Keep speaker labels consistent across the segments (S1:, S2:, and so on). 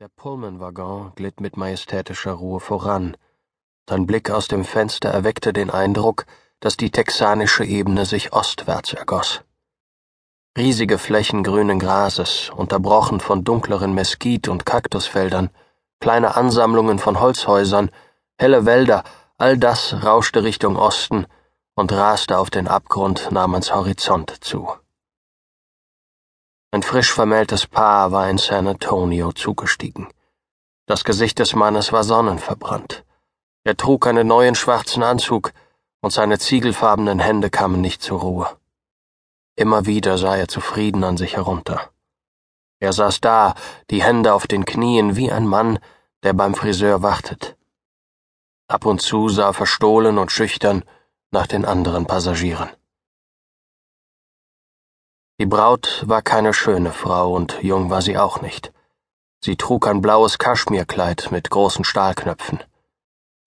S1: Der Pullman-Waggon glitt mit majestätischer Ruhe voran. Sein Blick aus dem Fenster erweckte den Eindruck, dass die texanische Ebene sich ostwärts ergoss. Riesige Flächen grünen Grases, unterbrochen von dunkleren Mesquit- und Kaktusfeldern, kleine Ansammlungen von Holzhäusern, helle Wälder, all das rauschte Richtung Osten und raste auf den Abgrund namens Horizont zu. Ein frisch vermähltes Paar war in San Antonio zugestiegen. Das Gesicht des Mannes war sonnenverbrannt. Er trug einen neuen schwarzen Anzug, und seine ziegelfarbenen Hände kamen nicht zur Ruhe. Immer wieder sah er zufrieden an sich herunter. Er saß da, die Hände auf den Knien, wie ein Mann, der beim Friseur wartet. Ab und zu sah er verstohlen und schüchtern nach den anderen Passagieren. Die Braut war keine schöne Frau und jung war sie auch nicht. Sie trug ein blaues Kaschmirkleid mit großen Stahlknöpfen.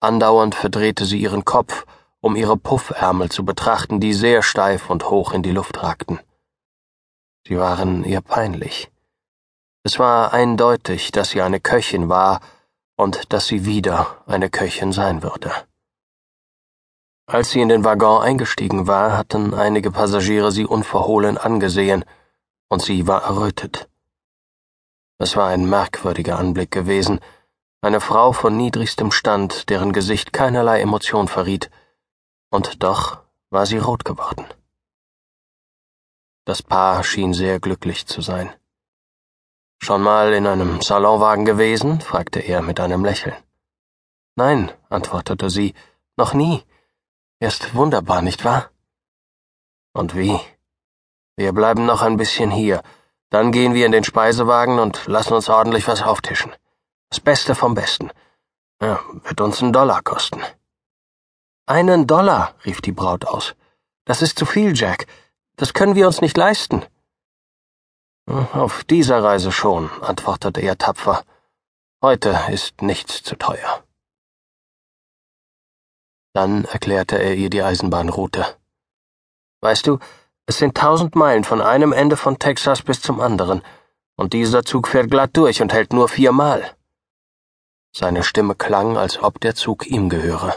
S1: Andauernd verdrehte sie ihren Kopf, um ihre Puffärmel zu betrachten, die sehr steif und hoch in die Luft ragten. Sie waren ihr peinlich. Es war eindeutig, dass sie eine Köchin war und dass sie wieder eine Köchin sein würde. Als sie in den Waggon eingestiegen war, hatten einige Passagiere sie unverhohlen angesehen, und sie war errötet. Es war ein merkwürdiger Anblick gewesen, eine Frau von niedrigstem Stand, deren Gesicht keinerlei Emotion verriet, und doch war sie rot geworden. Das Paar schien sehr glücklich zu sein. Schon mal in einem Salonwagen gewesen? fragte er mit einem Lächeln. Nein, antwortete sie, noch nie. Ist wunderbar, nicht wahr? Und wie? Wir bleiben noch ein bisschen hier, dann gehen wir in den Speisewagen und lassen uns ordentlich was auftischen. Das Beste vom Besten. Ja, wird uns einen Dollar kosten. Einen Dollar, rief die Braut aus. Das ist zu viel, Jack. Das können wir uns nicht leisten. Auf dieser Reise schon, antwortete er tapfer. Heute ist nichts zu teuer. Dann erklärte er ihr die Eisenbahnroute. Weißt du, es sind tausend Meilen von einem Ende von Texas bis zum anderen, und dieser Zug fährt glatt durch und hält nur viermal. Seine Stimme klang, als ob der Zug ihm gehöre.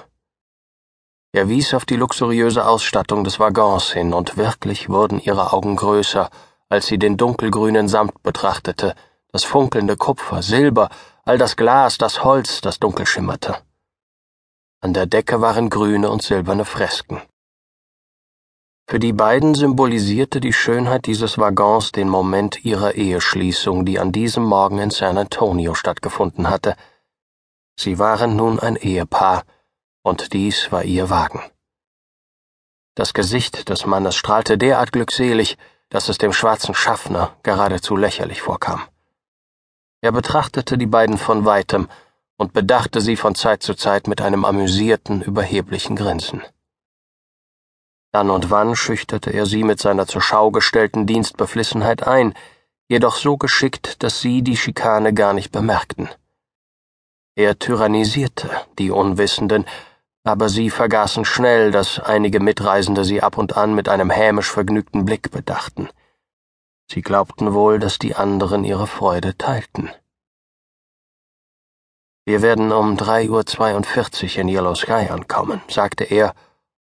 S1: Er wies auf die luxuriöse Ausstattung des Waggons hin, und wirklich wurden ihre Augen größer, als sie den dunkelgrünen Samt betrachtete, das funkelnde Kupfer, Silber, all das Glas, das Holz, das dunkel schimmerte. An der Decke waren grüne und silberne Fresken. Für die beiden symbolisierte die Schönheit dieses Waggons den Moment ihrer Eheschließung, die an diesem Morgen in San Antonio stattgefunden hatte. Sie waren nun ein Ehepaar, und dies war ihr Wagen. Das Gesicht des Mannes strahlte derart glückselig, dass es dem schwarzen Schaffner geradezu lächerlich vorkam. Er betrachtete die beiden von weitem, und bedachte sie von Zeit zu Zeit mit einem amüsierten, überheblichen Grinsen. Dann und wann schüchterte er sie mit seiner zur Schau gestellten Dienstbeflissenheit ein, jedoch so geschickt, dass sie die Schikane gar nicht bemerkten. Er tyrannisierte die Unwissenden, aber sie vergaßen schnell, dass einige Mitreisende sie ab und an mit einem hämisch vergnügten Blick bedachten. Sie glaubten wohl, dass die anderen ihre Freude teilten. Wir werden um drei Uhr zweiundvierzig in Yellow Sky ankommen, sagte er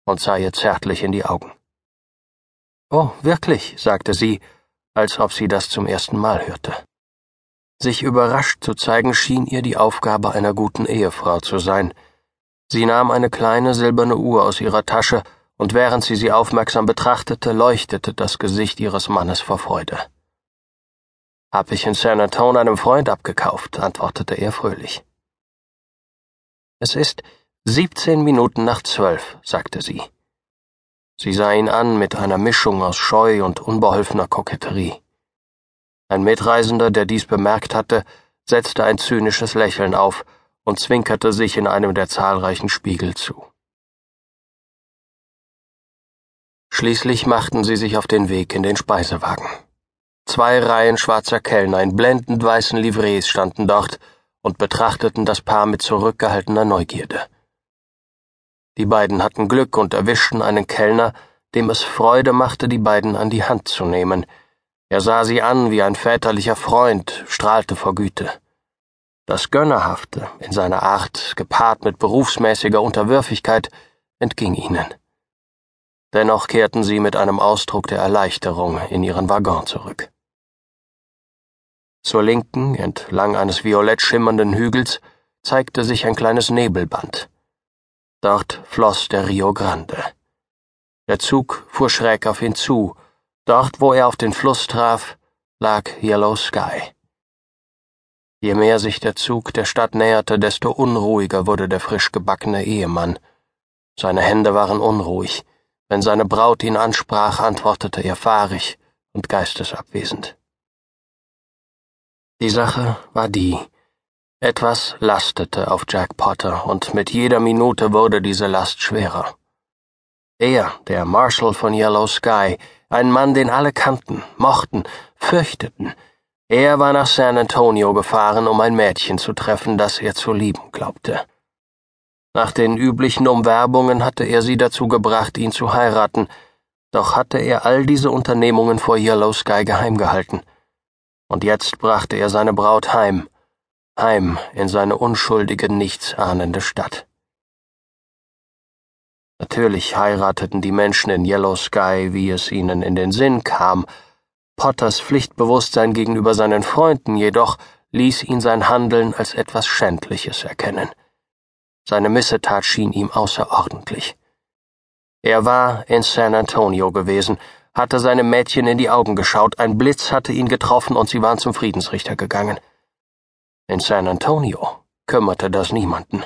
S1: und sah ihr zärtlich in die Augen. Oh, wirklich, sagte sie, als ob sie das zum ersten Mal hörte. Sich überrascht zu zeigen schien ihr die Aufgabe einer guten Ehefrau zu sein. Sie nahm eine kleine silberne Uhr aus ihrer Tasche, und während sie sie aufmerksam betrachtete, leuchtete das Gesicht ihres Mannes vor Freude. Hab ich in San Antone einem Freund abgekauft, antwortete er fröhlich. Es ist siebzehn Minuten nach zwölf, sagte sie. Sie sah ihn an mit einer Mischung aus Scheu und unbeholfener Koketterie. Ein Mitreisender, der dies bemerkt hatte, setzte ein zynisches Lächeln auf und zwinkerte sich in einem der zahlreichen Spiegel zu. Schließlich machten sie sich auf den Weg in den Speisewagen. Zwei Reihen schwarzer Kellner in blendend weißen Livrees standen dort, und betrachteten das Paar mit zurückgehaltener Neugierde. Die beiden hatten Glück und erwischten einen Kellner, dem es Freude machte, die beiden an die Hand zu nehmen. Er sah sie an wie ein väterlicher Freund, strahlte vor Güte. Das Gönnerhafte in seiner Art, gepaart mit berufsmäßiger Unterwürfigkeit, entging ihnen. Dennoch kehrten sie mit einem Ausdruck der Erleichterung in ihren Waggon zurück. Zur Linken, entlang eines violett schimmernden Hügels, zeigte sich ein kleines Nebelband. Dort floss der Rio Grande. Der Zug fuhr schräg auf ihn zu. Dort, wo er auf den Fluss traf, lag Yellow Sky. Je mehr sich der Zug der Stadt näherte, desto unruhiger wurde der frisch gebackene Ehemann. Seine Hände waren unruhig. Wenn seine Braut ihn ansprach, antwortete er fahrig und geistesabwesend. Die Sache war die, etwas lastete auf Jack Potter, und mit jeder Minute wurde diese Last schwerer. Er, der Marshal von Yellow Sky, ein Mann, den alle kannten, mochten, fürchteten, er war nach San Antonio gefahren, um ein Mädchen zu treffen, das er zu lieben glaubte. Nach den üblichen Umwerbungen hatte er sie dazu gebracht, ihn zu heiraten, doch hatte er all diese Unternehmungen vor Yellow Sky geheim gehalten. Und jetzt brachte er seine Braut heim, heim in seine unschuldige, nichtsahnende Stadt. Natürlich heirateten die Menschen in Yellow Sky, wie es ihnen in den Sinn kam. Potters Pflichtbewusstsein gegenüber seinen Freunden jedoch ließ ihn sein Handeln als etwas Schändliches erkennen. Seine Missetat schien ihm außerordentlich. Er war in San Antonio gewesen, hatte seinem Mädchen in die Augen geschaut, ein Blitz hatte ihn getroffen und sie waren zum Friedensrichter gegangen. In San Antonio kümmerte das niemanden.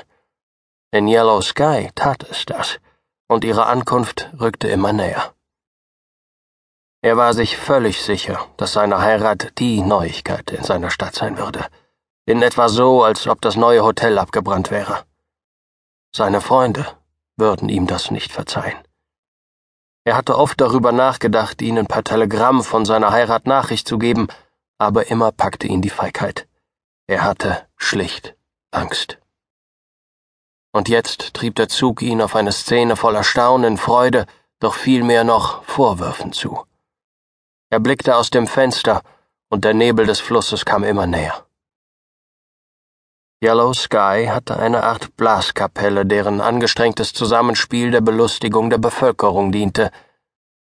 S1: In Yellow Sky tat es das, und ihre Ankunft rückte immer näher. Er war sich völlig sicher, dass seine Heirat die Neuigkeit in seiner Stadt sein würde. In etwa so, als ob das neue Hotel abgebrannt wäre. Seine Freunde würden ihm das nicht verzeihen. Er hatte oft darüber nachgedacht, ihnen per Telegramm von seiner Heirat Nachricht zu geben, aber immer packte ihn die Feigheit. Er hatte schlicht Angst. Und jetzt trieb der Zug ihn auf eine Szene voller Staunen, Freude, doch vielmehr noch Vorwürfen zu. Er blickte aus dem Fenster, und der Nebel des Flusses kam immer näher. Yellow Sky hatte eine Art Blaskapelle, deren angestrengtes Zusammenspiel der Belustigung der Bevölkerung diente.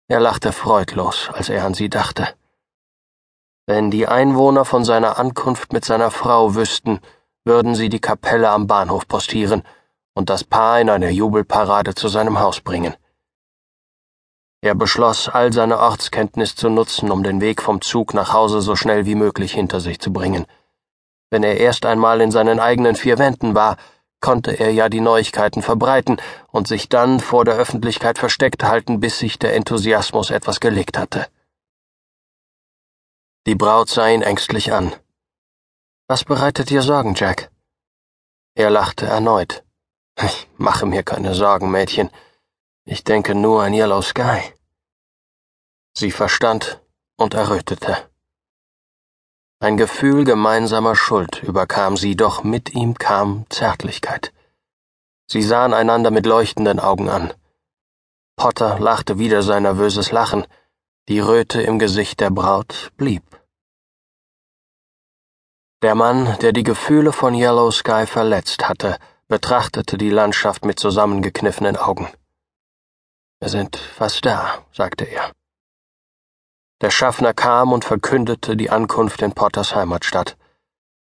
S1: Er lachte freudlos, als er an sie dachte. Wenn die Einwohner von seiner Ankunft mit seiner Frau wüssten, würden sie die Kapelle am Bahnhof postieren und das Paar in einer Jubelparade zu seinem Haus bringen. Er beschloss, all seine Ortskenntnis zu nutzen, um den Weg vom Zug nach Hause so schnell wie möglich hinter sich zu bringen. Wenn er erst einmal in seinen eigenen vier Wänden war, konnte er ja die Neuigkeiten verbreiten und sich dann vor der Öffentlichkeit versteckt halten, bis sich der Enthusiasmus etwas gelegt hatte. Die Braut sah ihn ängstlich an. Was bereitet dir Sorgen, Jack? Er lachte erneut. Ich mache mir keine Sorgen, Mädchen. Ich denke nur an Yellow Sky. Sie verstand und errötete. Ein Gefühl gemeinsamer Schuld überkam sie, doch mit ihm kam Zärtlichkeit. Sie sahen einander mit leuchtenden Augen an. Potter lachte wieder sein nervöses Lachen, die Röte im Gesicht der Braut blieb. Der Mann, der die Gefühle von Yellow Sky verletzt hatte, betrachtete die Landschaft mit zusammengekniffenen Augen. Wir sind fast da, sagte er. Der Schaffner kam und verkündete die Ankunft in Potters Heimatstadt.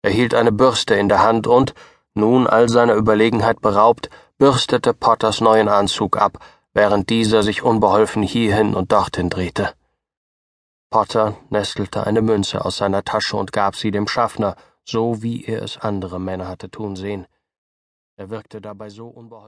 S1: Er hielt eine Bürste in der Hand und, nun all seiner Überlegenheit beraubt, bürstete Potters neuen Anzug ab, während dieser sich unbeholfen hierhin und dorthin drehte. Potter nestelte eine Münze aus seiner Tasche und gab sie dem Schaffner, so wie er es andere Männer hatte tun sehen. Er wirkte dabei so unbeholfen.